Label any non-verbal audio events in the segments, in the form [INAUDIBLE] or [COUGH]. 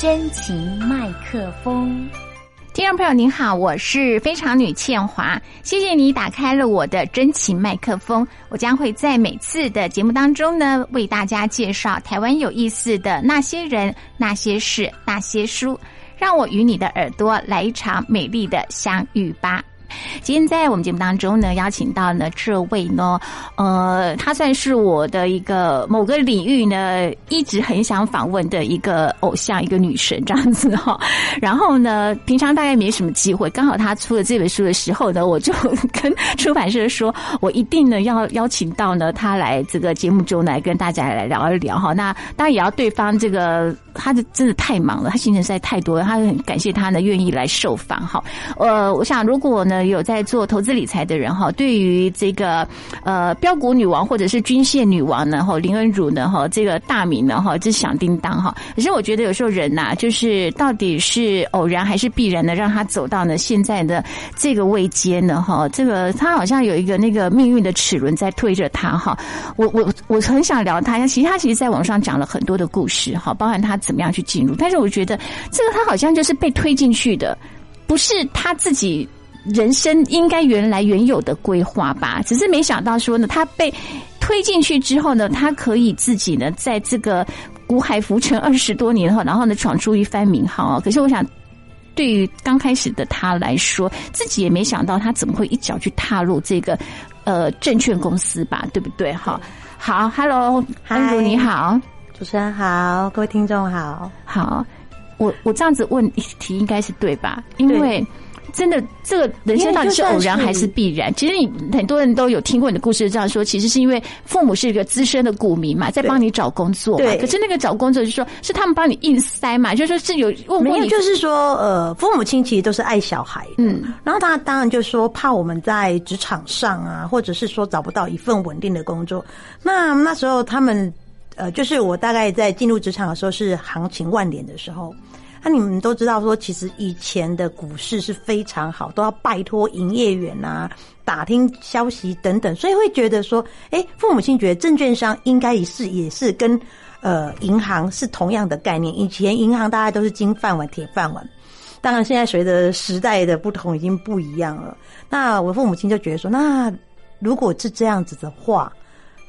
真情麦克风。听众朋友您好，我是非常女倩华，谢谢你打开了我的真情麦克风。我将会在每次的节目当中呢，为大家介绍台湾有意思的那些人、那些事、那些书，让我与你的耳朵来一场美丽的相遇吧。今天在我们节目当中呢，邀请到呢这位呢，呃，他算是我的一个某个领域呢，一直很想访问的一个偶像，一个女神这样子哈。[LAUGHS] 然后呢，平常大概没什么机会，刚好他出了这本书的时候呢，我就跟出版社说，我一定呢要邀请到呢他来这个节目中来跟大家来聊一聊哈。那当然也要对方这个他的真的太忙了，他行程实在太多了，他很感谢他呢愿意来受访哈。呃，我想如果呢。有在做投资理财的人哈，对于这个呃标股女王或者是均线女王呢哈林恩如呢哈这个大名呢哈这响叮当哈。可是我觉得有时候人呐，就是到底是偶然还是必然的，让他走到呢现在的这个位阶呢哈。这个他好像有一个那个命运的齿轮在推着他哈。我我我很想聊他，其实他其实在网上讲了很多的故事哈，包含他怎么样去进入。但是我觉得这个他好像就是被推进去的，不是他自己。人生应该原来原有的规划吧，只是没想到说呢，他被推进去之后呢，他可以自己呢，在这个古海浮沉二十多年后，然后呢，闯出一番名号。可是我想，对于刚开始的他来说，自己也没想到他怎么会一脚去踏入这个呃证券公司吧，对不对？哈，好，Hello，安如你好，主持人好，各位听众好，好，我我这样子问题应该是对吧？因为。真的，这个人生到底是偶然还是必然？其实你很多人都有听过你的故事，这样说，其实是因为父母是一个资深的股民嘛，在帮你找工作。嘛。可是那个找工作，就说是他们帮你硬塞嘛，就说是有问没有？就是说，呃，父母亲其实都是爱小孩，嗯。然后他当然就说怕我们在职场上啊，或者是说找不到一份稳定的工作。那那时候他们，呃，就是我大概在进入职场的时候是行情万点的时候。那你们都知道，说其实以前的股市是非常好，都要拜托营业员啊，打听消息等等，所以会觉得说，哎，父母亲觉得证券商应该也是也是跟呃银行是同样的概念。以前银行大家都是金饭碗、铁饭碗，当然现在随着时代的不同，已经不一样了。那我父母亲就觉得说，那如果是这样子的话，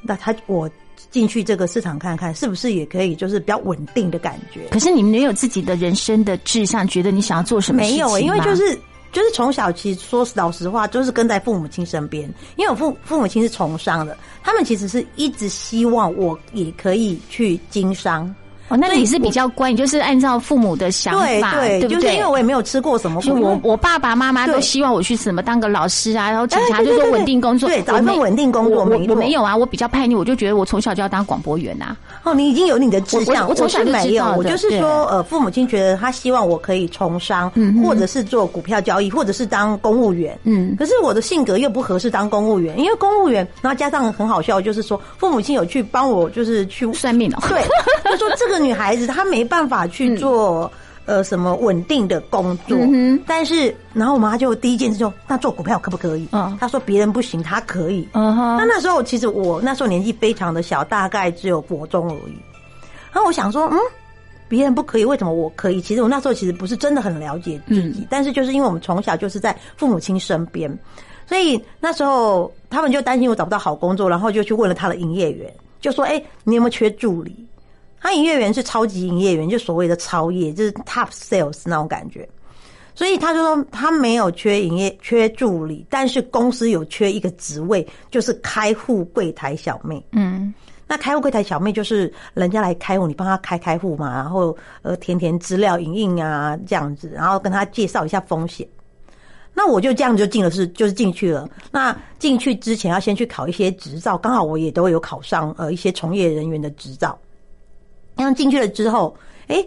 那他我。进去这个市场看看，是不是也可以就是比较稳定的感觉？可是你没有自己的人生的志向，觉得你想要做什么？没有，因为就是就是从小其实说老实话，就是跟在父母亲身边，因为我父父母亲是从商的，他们其实是一直希望我也可以去经商。哦，那你是比较乖，你就是按照父母的想法，对对？就是因为我也没有吃过什么苦，我我爸爸妈妈都希望我去什么当个老师啊，然后警察就说稳定工作，对，找一份稳定工作。我我没有啊，我比较叛逆，我就觉得我从小就要当广播员呐。哦，你已经有你的志向，我从小就没有。我就是说，呃，父母亲觉得他希望我可以从商，或者是做股票交易，或者是当公务员。嗯，可是我的性格又不合适当公务员，因为公务员，然后加上很好笑，就是说父母亲有去帮我，就是去算命哦。对，就说这个女孩子她没。办法去做呃什么稳定的工作，但是然后我妈就第一件事就那做股票可不可以？嗯，她说别人不行，她可以。嗯哼，那那时候其实我那时候年纪非常的小，大概只有国中而已。然后我想说，嗯，别人不可以，为什么我可以？其实我那时候其实不是真的很了解自己，但是就是因为我们从小就是在父母亲身边，所以那时候他们就担心我找不到好工作，然后就去问了他的营业员，就说：“哎，你有没有缺助理？”他营业员是超级营业员，就所谓的超业，就是 top sales 那种感觉。所以他就说他没有缺营业，缺助理，但是公司有缺一个职位，就是开户柜台小妹。嗯，那开户柜台小妹就是人家来开户，你帮他开开户嘛，然后呃填填资料、影印啊这样子，然后跟他介绍一下风险。那我就这样就进了，是就是进去了。那进去之前要先去考一些执照，刚好我也都有考上呃一些从业人员的执照。然后进去了之后，哎，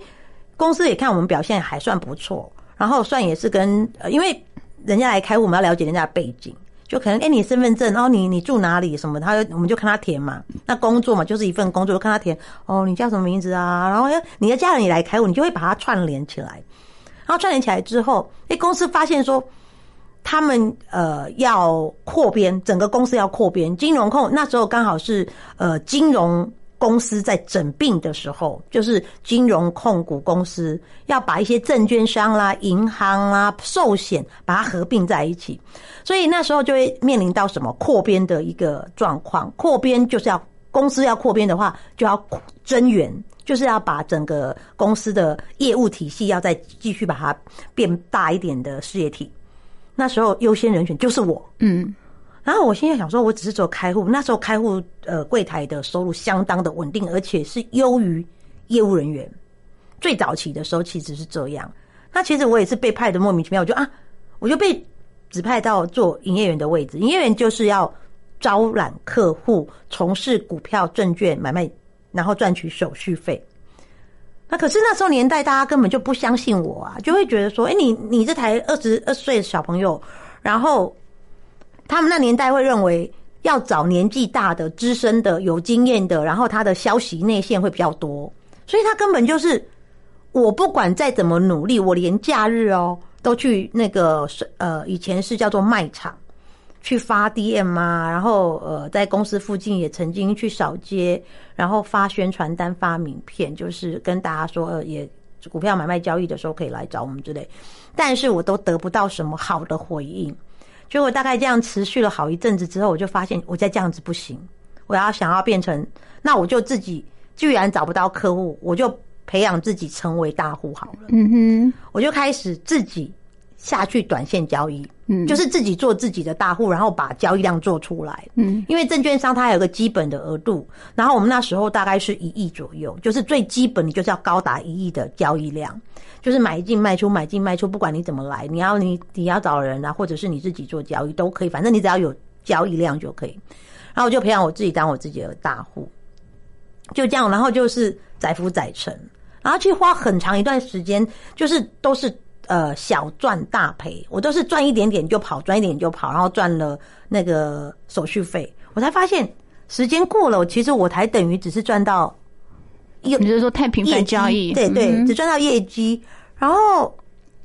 公司也看我们表现还算不错，然后算也是跟呃，因为人家来开户，我们要了解人家的背景，就可能哎，你身份证，然后你你住哪里什么，他我们就看他填嘛。那工作嘛，就是一份工作，就看他填。哦，你叫什么名字啊？然后你的家人也来开户，你就会把它串联起来。然后串联起来之后，哎，公司发现说，他们呃要扩编，整个公司要扩编，金融控那时候刚好是呃金融。公司在整并的时候，就是金融控股公司要把一些证券商啦、银行啦、寿险把它合并在一起，所以那时候就会面临到什么扩编的一个状况。扩编就是要公司要扩编的话，就要增援，就是要把整个公司的业务体系要再继续把它变大一点的事业体。那时候优先人选就是我，嗯。然后我现在想说，我只是做开户，那时候开户呃柜台的收入相当的稳定，而且是优于业务人员。最早期的时候其实是这样。那其实我也是被派的莫名其妙，我就啊，我就被指派到做营业员的位置。营业员就是要招揽客户，从事股票、证券买卖，然后赚取手续费。那可是那时候年代，大家根本就不相信我啊，就会觉得说，哎，你你这台二十二岁的小朋友，然后。他们那年代会认为要找年纪大的、资深的、有经验的，然后他的消息内线会比较多，所以他根本就是我不管再怎么努力，我连假日哦都去那个呃以前是叫做卖场去发 DM 啊，然后呃在公司附近也曾经去扫街，然后发宣传单、发名片，就是跟大家说呃也股票买卖交易的时候可以来找我们之类，但是我都得不到什么好的回应。结果大概这样持续了好一阵子之后，我就发现我再这样子不行，我要想要变成，那我就自己居然找不到客户，我就培养自己成为大户好了。嗯哼，我就开始自己。下去短线交易，嗯，就是自己做自己的大户，然后把交易量做出来，嗯，因为证券商它有个基本的额度，然后我们那时候大概是一亿左右，就是最基本，你就是要高达一亿的交易量，就是买进卖出，买进卖出，不管你怎么来，你要你你要找人啊，或者是你自己做交易都可以，反正你只要有交易量就可以。然后我就培养我自己当我自己的大户，就这样，然后就是载浮载沉，然后去花很长一段时间，就是都是。呃，小赚大赔，我都是赚一点点就跑，赚一点就跑，然后赚了那个手续费，我才发现时间过了，其实我才等于只是赚到，你是说太频繁交易？对对，只赚到业绩，然后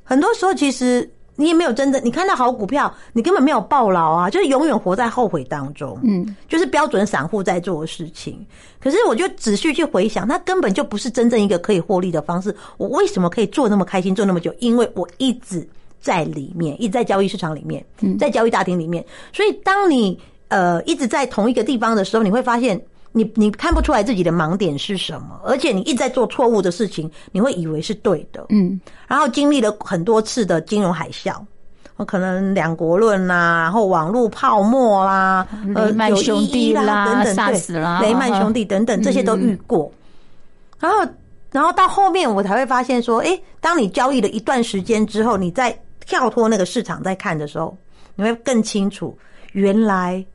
很多时候其实。你也没有真的，你看到好股票，你根本没有抱牢啊，就是永远活在后悔当中。嗯，就是标准散户在做的事情。可是我就仔细去回想，它根本就不是真正一个可以获利的方式。我为什么可以做那么开心，做那么久？因为我一直在里面，一直在交易市场里面，在交易大厅里面。所以当你呃一直在同一个地方的时候，你会发现。你你看不出来自己的盲点是什么，而且你一直在做错误的事情，你会以为是对的，嗯。然后经历了很多次的金融海啸，可能两国论啦，然后网络泡沫啦，雷曼兄弟啦等等，对，雷曼兄弟等等这些都遇过。然后，然后到后面我才会发现说，哎，当你交易了一段时间之后，你再跳脱那个市场再看的时候，你会更清楚，原来。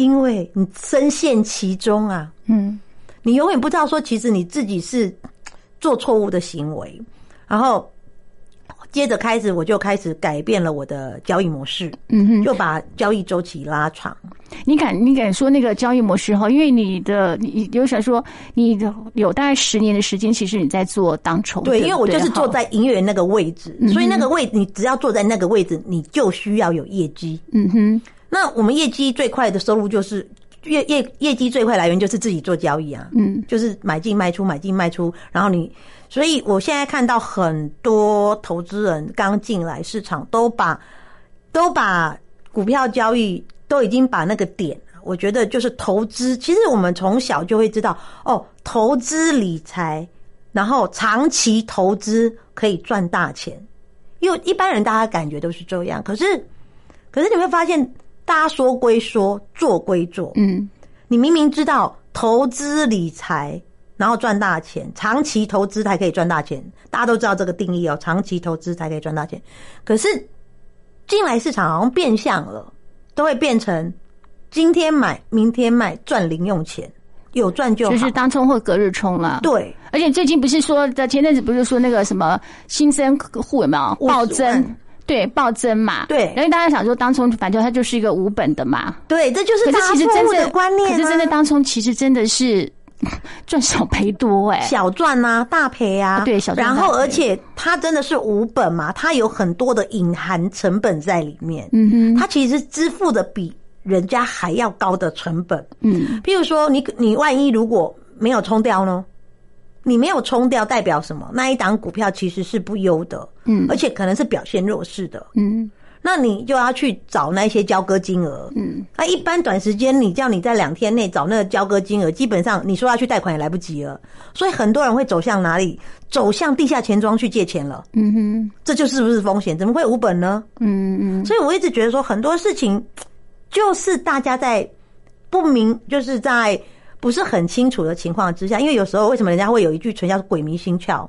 因为你深陷其中啊，嗯，你永远不知道说，其实你自己是做错误的行为，然后接着开始，我就开始改变了我的交易模式，嗯哼，就把交易周期拉长。你敢你敢说那个交易模式哈？因为你的你有想说，你的有大概十年的时间，其实你在做当冲，对，因为我就是坐在营业员那个位置，所以那个位你只要坐在那个位置，你就需要有业绩，嗯哼。那我们业绩最快的收入就是业业业绩最快来源就是自己做交易啊，嗯，就是买进卖出买进卖出，然后你，所以我现在看到很多投资人刚进来市场，都把都把股票交易都已经把那个点，我觉得就是投资。其实我们从小就会知道，哦，投资理财，然后长期投资可以赚大钱，因为一般人大家感觉都是这样，可是可是你会发现。大家说归说，做归做。嗯，你明明知道投资理财，然后赚大钱，长期投资才可以赚大钱。大家都知道这个定义哦，长期投资才可以赚大钱。可是进来市场好像变相了，都会变成今天买，明天卖，赚零用钱，有赚就好。就是当冲或隔日冲了。对，而且最近不是说在前阵子不是说那个什么新增户有没有暴增？对，暴增嘛，对，因为大家想说当冲，反正它就是一个无本的嘛，对，这就是大错误的观念。可是真的当冲，其实真的是赚少赔多哎，小赚啊，大赔啊，对，小赚。然后而且它真的是无本嘛，它有很多的隐含成本在里面，嗯哼，它其实支付的比人家还要高的成本，嗯，譬如说你你万一如果没有冲掉呢？你没有冲掉代表什么？那一档股票其实是不优的，嗯，而且可能是表现弱势的，嗯。那你就要去找那些交割金额，嗯，那一般短时间你叫你在两天内找那个交割金额，基本上你说要去贷款也来不及了，所以很多人会走向哪里？走向地下钱庄去借钱了，嗯哼，这就是不是风险？怎么会无本呢？嗯嗯，所以我一直觉得说很多事情就是大家在不明，就是在不是很清楚的情况之下，因为有时候为什么人家会有一句唇叫“鬼迷心窍”。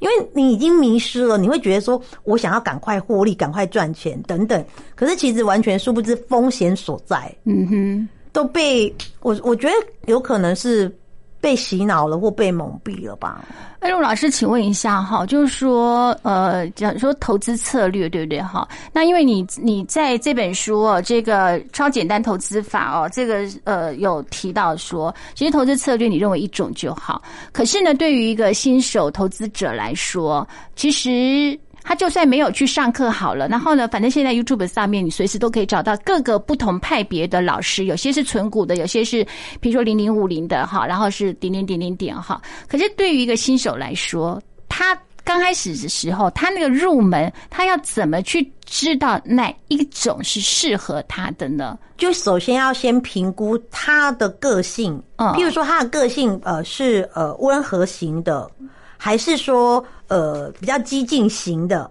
因为你已经迷失了，你会觉得说，我想要赶快获利、赶快赚钱等等，可是其实完全殊不知风险所在。嗯哼，都被我我觉得有可能是。被洗脑了或被蒙蔽了吧？哎，陆老师，请问一下哈，就是说，呃，讲说投资策略对不对哈？那因为你你在这本书哦，这个超简单投资法哦，这个呃有提到说，其实投资策略你认为一种就好，可是呢，对于一个新手投资者来说，其实。他就算没有去上课好了，然后呢，反正现在 YouTube 上面你随时都可以找到各个不同派别的老师，有些是纯股的，有些是比如说零零五零的哈，然后是点点点点点哈。可是对于一个新手来说，他刚开始的时候，他那个入门，他要怎么去知道哪一种是适合他的呢？就首先要先评估他的个性，嗯，譬如说他的个性呃是呃温和型的。还是说，呃，比较激进型的，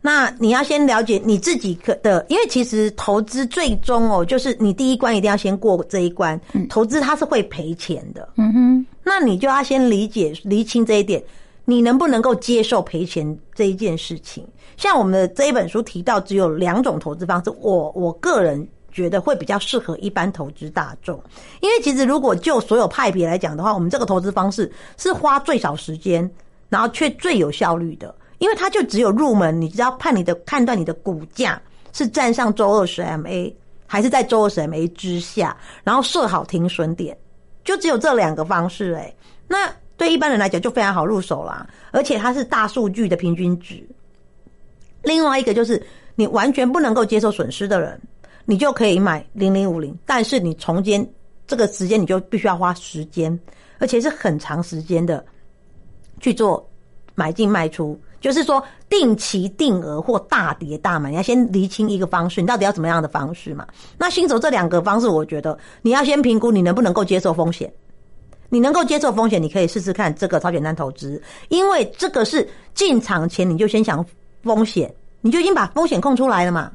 那你要先了解你自己可的，因为其实投资最终哦，就是你第一关一定要先过这一关。投资它是会赔钱的，嗯哼，那你就要先理解、厘清这一点，你能不能够接受赔钱这一件事情？像我们的这一本书提到，只有两种投资方式，我我个人。觉得会比较适合一般投资大众，因为其实如果就所有派别来讲的话，我们这个投资方式是花最少时间，然后却最有效率的，因为它就只有入门，你只要判你的判断你的股价是站上周二十 MA 还是在周二十 MA 之下，然后设好停损点，就只有这两个方式哎，那对一般人来讲就非常好入手啦，而且它是大数据的平均值。另外一个就是你完全不能够接受损失的人。你就可以买零零五零，但是你从间这个时间你就必须要花时间，而且是很长时间的去做买进卖出，就是说定期定额或大跌大买，你要先厘清一个方式，你到底要怎么样的方式嘛？那新手这两个方式，我觉得你要先评估你能不能够接受风险，你能够接受风险，你可以试试看这个超简单投资，因为这个是进场前你就先想风险，你就已经把风险控出来了嘛。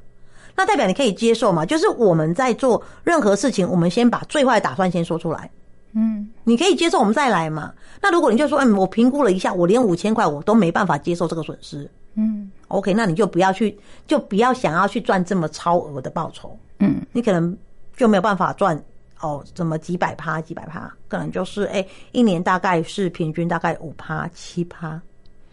那代表你可以接受嘛？就是我们在做任何事情，我们先把最坏打算先说出来。嗯，你可以接受，我们再来嘛。那如果你就说，嗯，我评估了一下，我连五千块我都没办法接受这个损失。嗯，OK，那你就不要去，就不要想要去赚这么超额的报酬。嗯，你可能就没有办法赚哦，怎么几百趴、几百趴，可能就是哎，一年大概是平均大概五趴、七趴。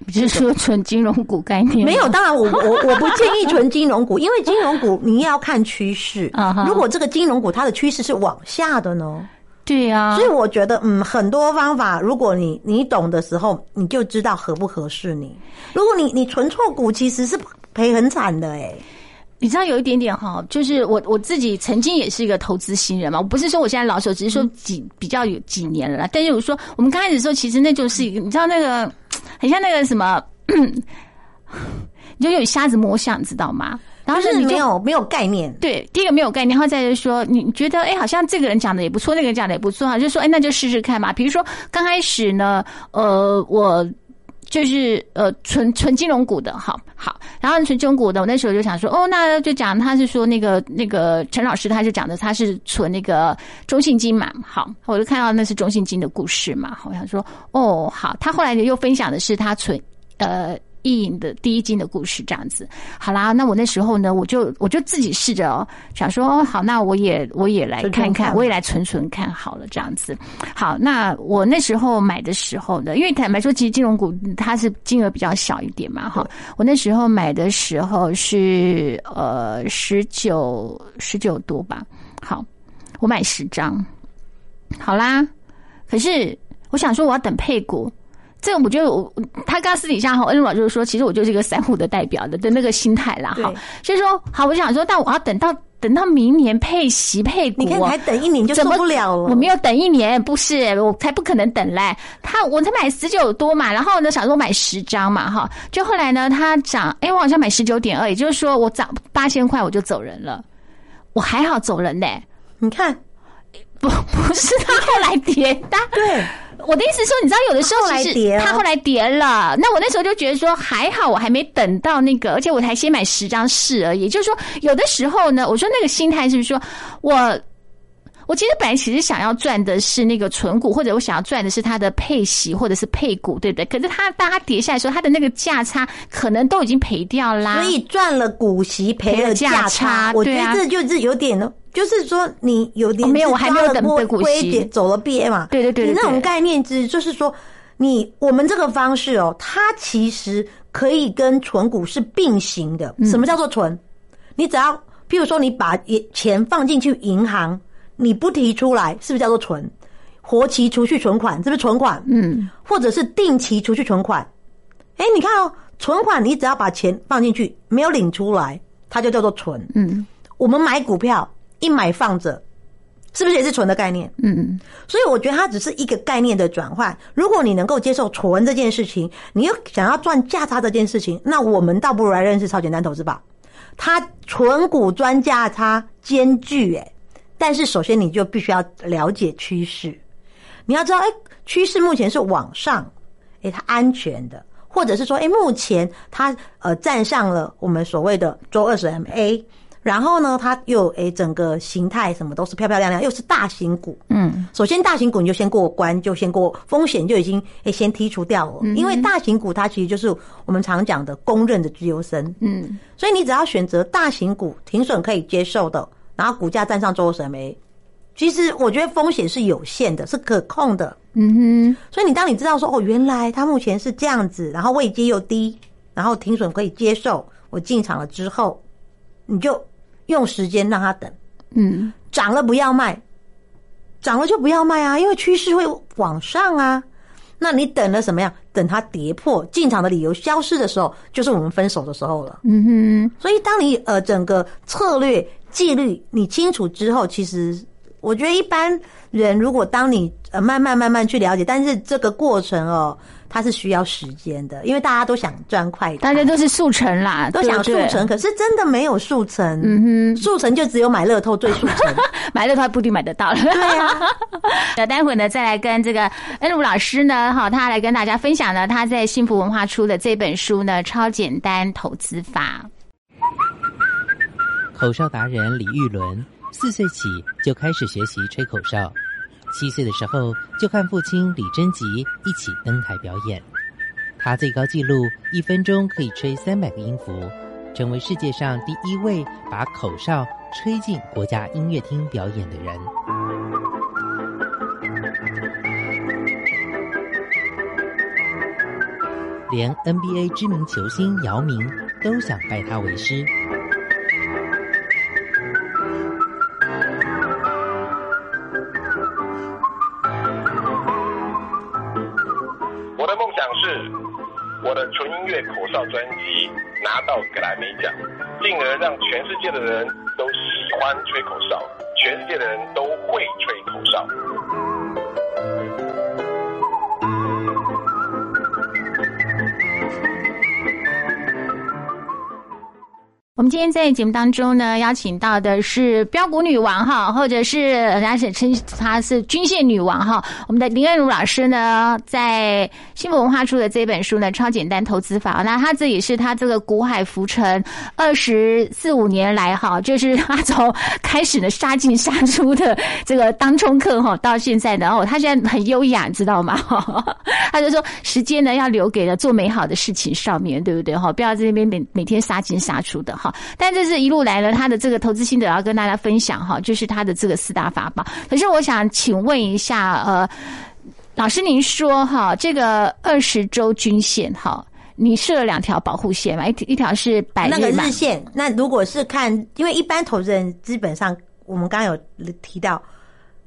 是说纯金融股概念没有，当然我我我不建议纯金融股，[LAUGHS] 因为金融股你要看趋势。如果这个金融股它的趋势是往下的呢？对呀，所以我觉得嗯，很多方法，如果你你懂的时候，你就知道合不合适你。如果你你存错股，其实是赔很惨的哎。你知道有一点点哈，就是我我自己曾经也是一个投资新人嘛，我不是说我现在老手，只是说几比较有几年了。但是我说我们刚开始的时候，其实那就是一个，你知道那个很像那个什么，[COUGHS] 你就有瞎子摸象，知道吗？然后是你没有没有概念。对，第一个没有概念，然后再就说你觉得哎，好像这个人讲的也不错，那个人讲的也不错啊，就说哎，那就试试看嘛。比如说刚开始呢，呃，我。就是呃，纯纯金融股的，好好，然后纯金融股的，我那时候就想说，哦，那就讲他是说那个那个陈老师，他就讲的他是存那个中信金嘛，好，我就看到那是中信金的故事嘛，我想说，哦，好，他后来又分享的是他存呃。意淫的第一金的故事这样子，好啦，那我那时候呢，我就我就自己试着哦，想说哦，好，那我也我也来看看，我也来存存看好了这样子。好，那我那时候买的时候呢，因为坦白说，其实金融股它是金额比较小一点嘛，哈。我那时候买的时候是呃十九十九多吧，好，我买十张，好啦，可是我想说我要等配股。这个我觉得我他刚私底下哈恩就是说，其实我就是一个散户的代表的的那个心态啦哈，所以说好，我就想说，但我要等到等到明年配息配股，你看才等一年就受不了了。我没有等一年，不是，我才不可能等嘞。他我才买十九多嘛，然后呢，想说买十张嘛，哈，就后来呢，它涨，哎，我好像买十九点二，也就是说我涨八千块我就走人了，我还好走人嘞。你看，不不是他后来跌的，对。我的意思说，你知道有的时候其实他后来叠了，那我那时候就觉得说还好，我还没等到那个，而且我才先买十张试而已。就是说，有的时候呢，我说那个心态是不是说我我其实本来其实想要赚的是那个存股，或者我想要赚的是它的配息或者是配股，对不对？可是它当它跌下来的时候，它的那个价差可能都已经赔掉啦，所以赚了股息赔了价差，我觉得这就是有点。就是说，你有点没有，我还没有等股息走了 B A 嘛？对对对，你那种概念之就是说，你我们这个方式哦，它其实可以跟存股是并行的。什么叫做存？你只要譬如说，你把钱放进去银行，你不提出来，是不是叫做存？活期储蓄存款是不是存款？嗯，或者是定期储蓄存款？哎，你看哦，存款你只要把钱放进去，没有领出来，它就叫做存。嗯，我们买股票。一买放着，是不是也是存的概念？嗯嗯。所以我觉得它只是一个概念的转换。如果你能够接受存这件事情，你又想要赚价差这件事情，那我们倒不如来认识超简单投资吧。它存股赚价差兼具，哎，但是首先你就必须要了解趋势。你要知道，哎，趋势目前是往上，哎，它安全的，或者是说，哎，目前它呃站上了我们所谓的周二十 MA。然后呢，它又诶，整个形态什么都是漂漂亮亮，又是大型股。嗯，首先大型股你就先过关，就先过风险就已经诶先剔除掉了。因为大型股它其实就是我们常讲的公认的自由身。嗯，所以你只要选择大型股，停损可以接受的，然后股价站上周二 MA，其实我觉得风险是有限的，是可控的。嗯哼，所以你当你知道说哦，原来它目前是这样子，然后位阶又低，然后停损可以接受，我进场了之后，你就。用时间让它等，嗯，涨了不要卖，涨了就不要卖啊，因为趋势会往上啊。那你等了什么样？等它跌破进场的理由消失的时候，就是我们分手的时候了。嗯哼。所以当你呃整个策略纪律你清楚之后，其实我觉得一般人如果当你呃慢慢慢慢去了解，但是这个过程哦。它是需要时间的，因为大家都想赚快，大家都是速成啦，都想速成。可是真的没有速成，嗯哼，速成就只有买乐透最速成，[LAUGHS] 买乐透不一定买得到了。对呀，[LAUGHS] 那待会呢，再来跟这个恩如老师呢，哈，他来跟大家分享呢，他在幸福文化出的这本书呢，《超简单投资法》。口哨达人李玉伦四岁起就开始学习吹口哨。七岁的时候，就和父亲李贞吉一起登台表演。他最高纪录一分钟可以吹三百个音符，成为世界上第一位把口哨吹进国家音乐厅表演的人。连 NBA 知名球星姚明都想拜他为师。纯音乐口哨专辑拿到格莱美奖，进而让全世界的人都喜欢吹口哨，全世界的人都会吹口哨。我们今天在节目当中呢，邀请到的是标股女王哈，或者是人家是称她是均线女王哈。我们的林恩如老师呢，在幸福文化出的这本书呢，《超简单投资法》。那他这也是他这个股海浮沉二十四五年来哈，就是他从开始的杀进杀出的这个当冲客哈，到现在然后他现在很优雅，知道吗？[LAUGHS] 他就说时间呢要留给了做美好的事情上面对不对哈？不要在那边每每天杀进杀出的哈。但这是一路来了，他的这个投资心得要跟大家分享哈，就是他的这个四大法宝。可是我想请问一下，呃，老师您说哈，这个二十周均线哈，你设了两条保护线嘛？一一条是百那个日线，那如果是看，因为一般投资人基本上我们刚刚有提到，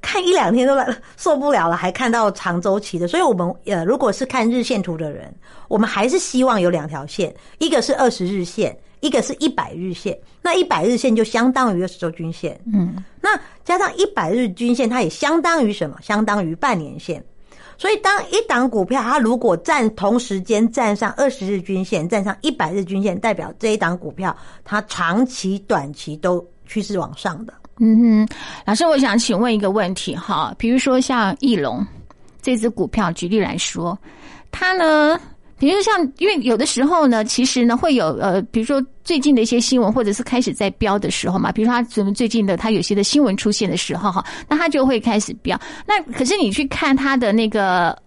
看一两天都受不了了，还看到长周期的，所以我们呃，如果是看日线图的人，我们还是希望有两条线，一个是二十日线。一个是一百日线，那一百日线就相当于二十周均线，嗯，那加上一百日均线，它也相当于什么？相当于半年线。所以，当一档股票它如果站同时间站上二十日均线，站上一百日均线，代表这一档股票它长期、短期都趋势往上的。嗯哼，老师，我想请问一个问题哈，比如说像翼龙这只股票，举例来说，它呢，比如像，因为有的时候呢，其实呢会有呃，比如说最近的一些新闻，或者是开始在飙的时候嘛，比如说它怎么最近的它有些的新闻出现的时候哈，那它就会开始飙。那可是你去看它的那个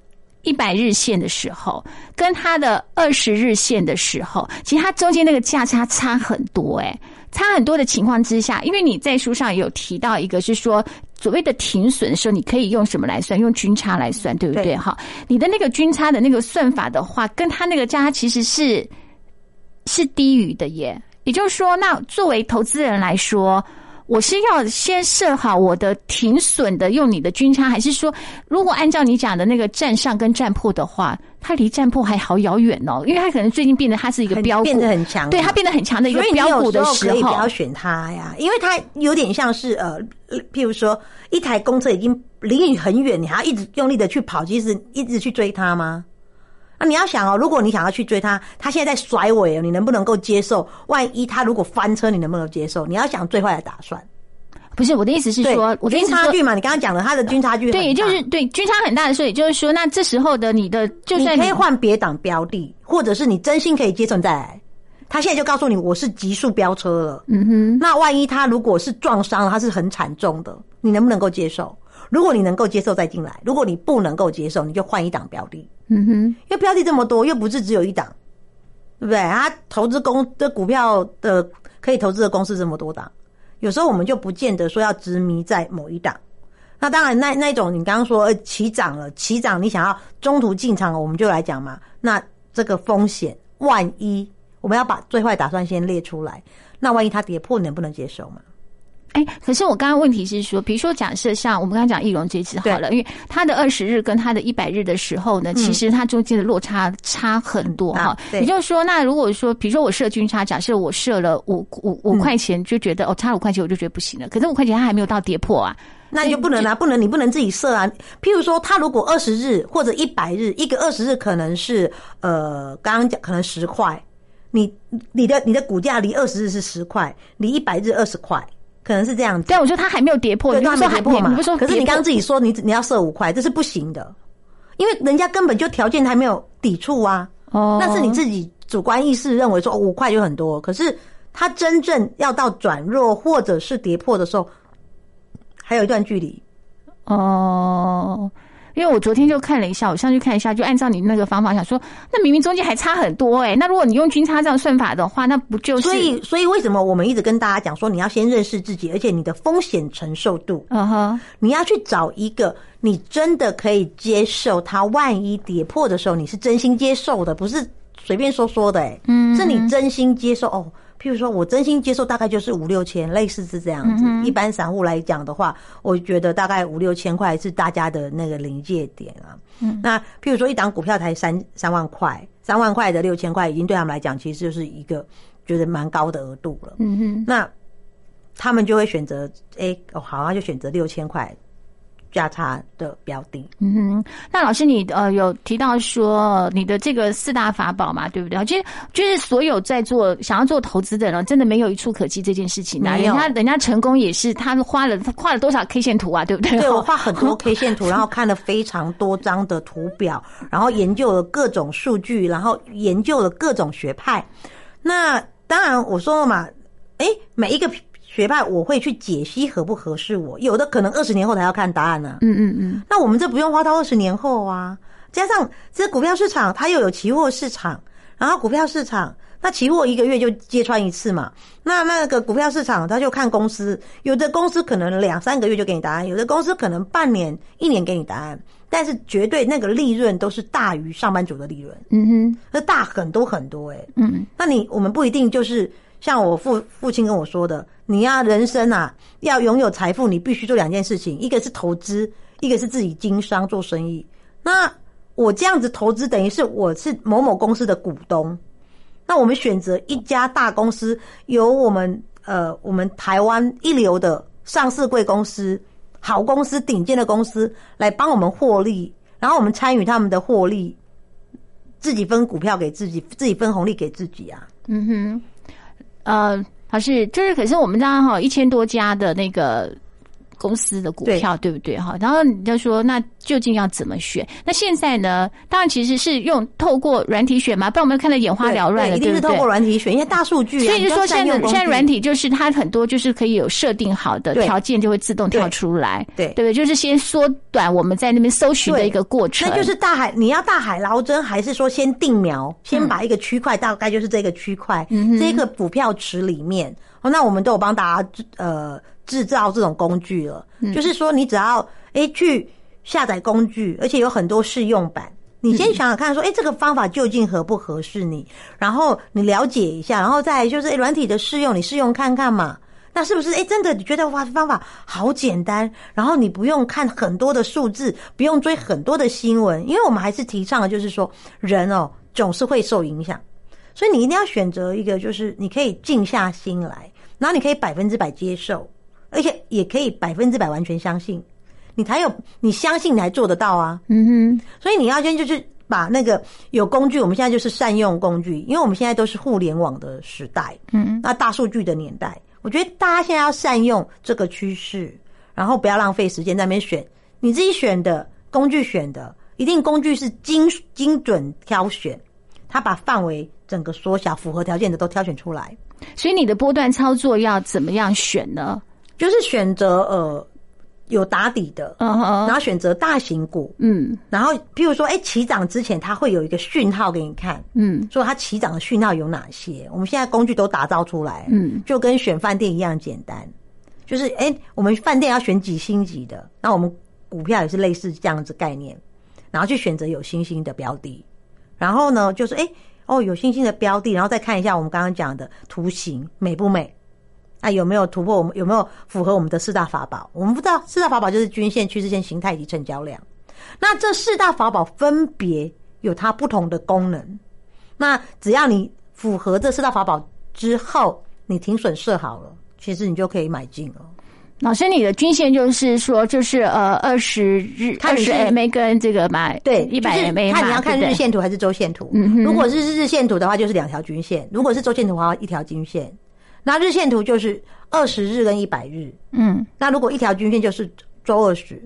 一百日线的时候，跟它的二十日线的时候，其实它中间那个价差差很多哎。差很多的情况之下，因为你在书上有提到一个，是说所谓的停损的时候，你可以用什么来算？用均差来算，对不对？哈，你的那个均差的那个算法的话，跟它那个价其实是是低于的耶。也就是说，那作为投资人来说。我是要先设好我的停损的，用你的均差，还是说，如果按照你讲的那个站上跟站破的话，它离站破还好遥远哦，因为它可能最近变得它是一个标股，变得很强，对它变得很强的一个标股的时候，可以不要选它呀，因为它有点像是呃，譬如说一台公车已经离你很远，你还要一直用力的去跑，其实一直去追它吗？啊，你要想哦，如果你想要去追他，他现在在甩尾哦，你能不能够接受？万一他如果翻车，你能不能接受？你要想最坏的打算。不是我的意思是说，我均差距嘛，你刚刚讲了，它的均差距对，也就是对均差很大的时候，也就是说，那这时候的你的，就算你可以换别档标的，或者是你真心可以接受再来。他现在就告诉你，我是急速飙车了。嗯哼，那万一他如果是撞伤了，他是很惨重的，你能不能够接受？如果你能够接受再进来，如果你不能够接受，你就换一档标的。嗯哼，因为标的这么多，又不是只有一档，对不对？他投资公的股票的可以投资的公司这么多档，有时候我们就不见得说要执迷在某一档。那当然，那那种你刚刚说起涨了，起涨你想要中途进场，我们就来讲嘛。那这个风险，万一我们要把最坏打算先列出来，那万一它跌破，能不能接受嘛？哎，可是我刚刚问题是说，比如说假设像我们刚刚讲易容这次好了，因为它的二十日跟它的一百日的时候呢，其实它中间的落差差很多哈。也就是说，那如果说，比如说我设均差，假设我设了五五五块钱，就觉得哦差五块钱我就觉得不行了。可是五块钱它还没有到跌破啊，那就不能啊，不能你不能自己设啊。譬如说，他如果二十日或者一百日，一个二十日可能是呃刚刚讲可能十块，你你的你的股价离二十日是十块，离一百日二十块。可能是这样子，但我觉得它还没有跌破，对，它没跌破嘛。你不说，可是你刚刚自己说你你要设五块，这是不行的，因为人家根本就条件还没有抵触啊。哦，那是你自己主观意识认为说五块就很多，可是它真正要到转弱或者是跌破的时候，还有一段距离。哦。因为我昨天就看了一下，我上去看一下，就按照你那个方法想说，那明明中间还差很多哎，那如果你用均差这样算法的话，那不就是？所以，所以为什么我们一直跟大家讲说，你要先认识自己，而且你的风险承受度，嗯哼，你要去找一个你真的可以接受，它万一跌破的时候，你是真心接受的，不是随便说说的哎，嗯，是你真心接受哦。譬如说，我真心接受大概就是五六千，类似是这样子。一般散户来讲的话，我觉得大概五六千块是大家的那个临界点啊。那譬如说，一档股票才三三万块，三万块的六千块，已经对他们来讲，其实就是一个觉得蛮高的额度了。嗯哼，那他们就会选择，哎，哦，好，那就选择六千块。价差的标的，嗯哼，那老师你呃有提到说你的这个四大法宝嘛，对不对？其实就是所有在做想要做投资的人，真的没有一处可及这件事情。那人家人家成功也是他花了画了多少 K 线图啊，对不对？对我画 [LAUGHS] 很多 K 线图，然后看了非常多张的图表，然后研究了各种数据，然后研究了各种学派。那当然我说了嘛，哎，每一个。学派我会去解析合不合适我，有的可能二十年后才要看答案呢。嗯嗯嗯。那我们这不用花到二十年后啊。加上这股票市场它又有期货市场，然后股票市场那期货一个月就揭穿一次嘛。那那个股票市场他就看公司，有的公司可能两三个月就给你答案，有的公司可能半年一年给你答案，但是绝对那个利润都是大于上班族的利润。嗯哼，那大很多很多哎。嗯。那你我们不一定就是像我父父亲跟我说的。你要，人生啊，要拥有财富，你必须做两件事情，一个是投资，一个是自己经商做生意。那我这样子投资，等于是我是某某公司的股东，那我们选择一家大公司，由我们呃我们台湾一流的上市贵公司、好公司、顶尖的公司来帮我们获利，然后我们参与他们的获利，自己分股票给自己，自己分红利给自己啊。嗯哼，呃，还是就是，可是我们家哈一千多家的那个。公司的股票对不对哈？然后你就说，那究竟要怎么选？那现在呢？当然其实是用透过软体选嘛，不然我们看的眼花缭乱的，一定是透过软体选，因为大数据。所以就说现在现在软体就是它很多就是可以有设定好的条件，就会自动跳出来，对对不对？就是先缩短我们在那边搜寻的一个过程。那就是大海，你要大海捞针，还是说先定苗，先把一个区块大概就是这个区块，这个股票池里面，哦，那我们都有帮大家呃。制造这种工具了，就是说你只要哎去下载工具，而且有很多试用版。你先想想看，说哎这个方法究竟合不合适你，然后你了解一下，然后再就是软体的试用，你试用看看嘛。那是不是哎真的你觉得哇方法好简单，然后你不用看很多的数字，不用追很多的新闻，因为我们还是提倡的就是说人哦总是会受影响，所以你一定要选择一个就是你可以静下心来，然后你可以百分之百接受。而且也可以百分之百完全相信，你才有你相信你才做得到啊。嗯哼，所以你要先就是把那个有工具，我们现在就是善用工具，因为我们现在都是互联网的时代，嗯，那大数据的年代，我觉得大家现在要善用这个趋势，然后不要浪费时间在那边选你自己选的工具，选的一定工具是精精准挑选，它把范围整个缩小，符合条件的都挑选出来。所以你的波段操作要怎么样选呢？就是选择呃有打底的，嗯哼，然后选择大型股，嗯，然后譬如说，哎，起涨之前它会有一个讯号给你看，嗯，说它起涨的讯号有哪些？我们现在工具都打造出来，嗯，就跟选饭店一样简单，就是哎，我们饭店要选几星级的，那我们股票也是类似这样子概念，然后去选择有星星的标的，然后呢，就是哎哦有星星的标的，然后再看一下我们刚刚讲的图形美不美？那有没有突破？我们有没有符合我们的四大法宝？我们不知道四大法宝就是均线、趋势线、形态以及成交量。那这四大法宝分别有它不同的功能。那只要你符合这四大法宝之后，你停损设好了，其实你就可以买进了。老师，你的均线就是说，就是呃二十日、二十 MA 跟这个买对一百 MA 看你要看日线图还是周线图。如果是日线图的话，就是两条均线；如果是周线图的话，一条均线。那日线图就是二十日跟一百日，嗯，那如果一条均线就是周二十，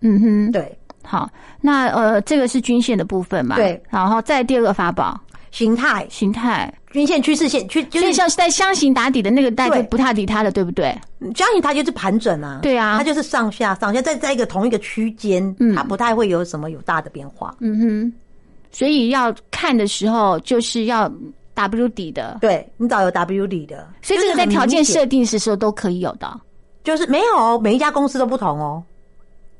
嗯哼，对，好，那呃，这个是均线的部分嘛，对，然后再第二个法宝。形态，形态，均线、趋势线，趋就是像是在箱型打底的那个带就不太理它的，对不对？箱型它就是盘整啊，对啊，它就是上下上下在在一个同一个区间，它不太会有什么有大的变化，嗯哼，所以要看的时候就是要。W 底的，对你找有 W 底的，所以这个在条件设定时时候都可以有的，就是没有每一家公司都不同哦。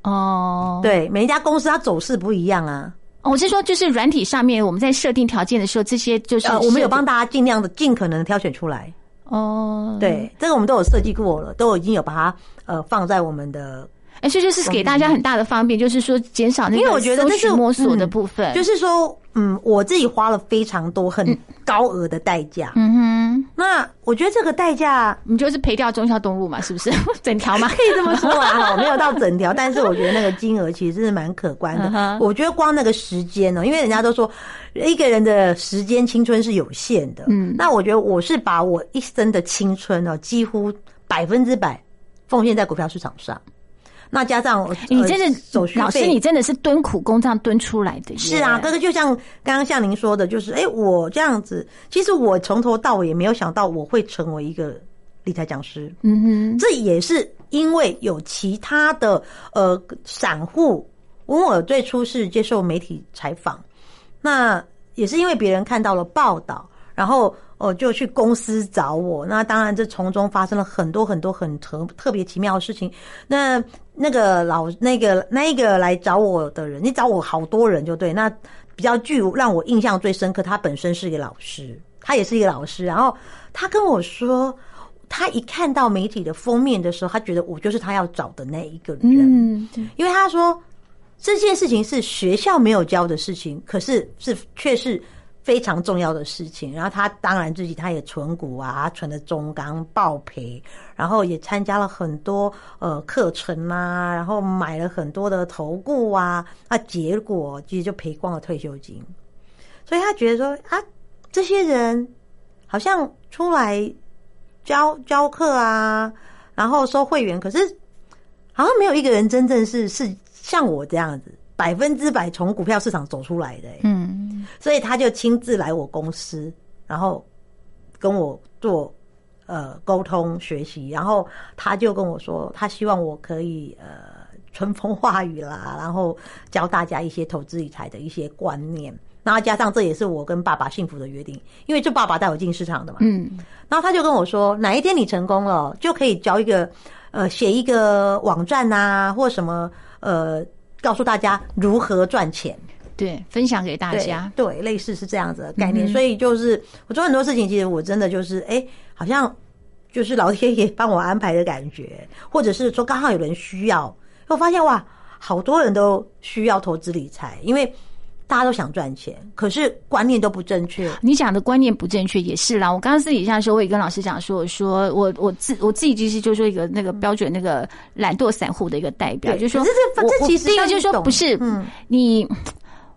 哦，对，每一家公司它走势不一样啊。我是说，就是软体上面我们在设定条件的时候，这些就是我们有帮大家尽量的、尽可能的挑选出来。哦，对，这个我们都有设计过了，都已经有把它呃放在我们的。哎，这就是给大家很大的方便，就是说减少那个搜寻摸索的部分。就是说，嗯，我自己花了非常多很高额的代价。嗯哼，那我觉得这个代价，你就是赔掉中孝东路嘛，是不是？[LAUGHS] 整条嘛，可以这么说啊。[LAUGHS] 没有到整条，但是我觉得那个金额其实是蛮可观的。我觉得光那个时间呢，因为人家都说一个人的时间青春是有限的。嗯，那我觉得我是把我一生的青春呢，几乎百分之百奉献在股票市场上。那加上你真的老师，你真的是蹲苦工这样蹲出来的。是啊，哥哥，就像刚刚像您说的，就是哎，我这样子，其实我从头到尾也没有想到我会成为一个理财讲师。嗯哼，这也是因为有其他的呃散户因为我最初是接受媒体采访，那也是因为别人看到了报道，然后。哦，就去公司找我。那当然，这从中发生了很多很多很特特别奇妙的事情。那那个老那个那一个来找我的人，你找我好多人就对。那比较具让我印象最深刻，他本身是一个老师，他也是一个老师。然后他跟我说，他一看到媒体的封面的时候，他觉得我就是他要找的那一个人。嗯，因为他说这件事情是学校没有教的事情，可是是却是。非常重要的事情。然后他当然自己他也存股啊，存的中钢爆赔，然后也参加了很多呃课程啊，然后买了很多的投顾啊，啊，结果其实就赔光了退休金。所以他觉得说啊，这些人好像出来教教课啊，然后收会员，可是好像没有一个人真正是是像我这样子。百分之百从股票市场走出来的，嗯，所以他就亲自来我公司，然后跟我做呃沟通学习，然后他就跟我说，他希望我可以呃春风化雨啦，然后教大家一些投资理财的一些观念，然后加上这也是我跟爸爸幸福的约定，因为就爸爸带我进市场的嘛，嗯，然后他就跟我说，哪一天你成功了，就可以教一个呃写一个网站啊，或什么呃。告诉大家如何赚钱，对，分享给大家，对，类似是这样子的概念。所以就是我做很多事情，其实我真的就是，哎，好像就是老天爷帮我安排的感觉，或者是说刚好有人需要，我发现哇，好多人都需要投资理财，因为。大家都想赚钱，可是观念都不正确。你讲的观念不正确也是啦。我刚刚私底下说，我也跟老师讲说，我说我我自我自己其实就说一个那个标准那个懒惰散户的一个代表，就是说，这其实第一个就是说不是，嗯，你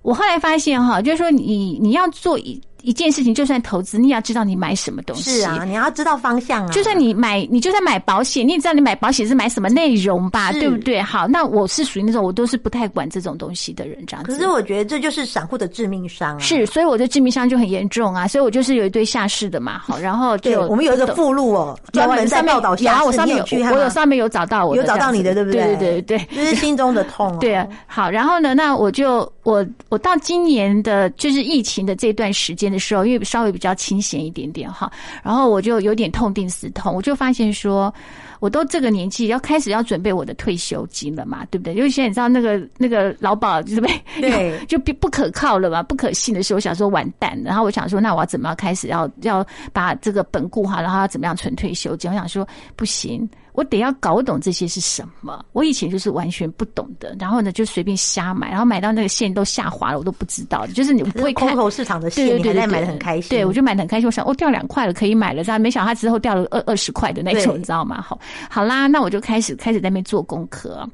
我后来发现哈，就是说你你要做一。一件事情，就算投资，你也要知道你买什么东西。是啊，你要知道方向啊。就算你买，你就算买保险，你也知道你买保险是买什么内容吧？对不对？好，那我是属于那种我都是不太管这种东西的人，这样子。可是我觉得这就是散户的致命伤啊。是，所以我的致命伤就很严重啊。所以我就是有一堆下市的嘛。好，然后就我们有一个附录哦，专门在报道下市。我上面有，我有上面有找到我，有找到你的，对不对？对对对对，就是心中的痛。对啊，好，然后呢，那我就我我到今年的就是疫情的这段时间的时候，因为稍微。比较清闲一点点哈，然后我就有点痛定思痛，我就发现说，我都这个年纪要开始要准备我的退休金了嘛，对不对？因为现在你知道那个那个劳保就是被对 [LAUGHS] 就不不可靠了嘛，不可信的时候，我想说完蛋。然后我想说，那我要怎么样开始要要把这个本固好，然后要怎么样存退休金？我想说不行。我得要搞懂这些是什么。我以前就是完全不懂的，然后呢就随便瞎买，然后买到那个线都下滑了，我都不知道。就是你不会看空头市场的线，你还在买的很开心。对，我就买的很开心。我想，哦，掉两块了，可以买了。这样没想到它之后掉了二二十块的那种，你知道吗？好，好啦，那我就开始开始在那边做功课。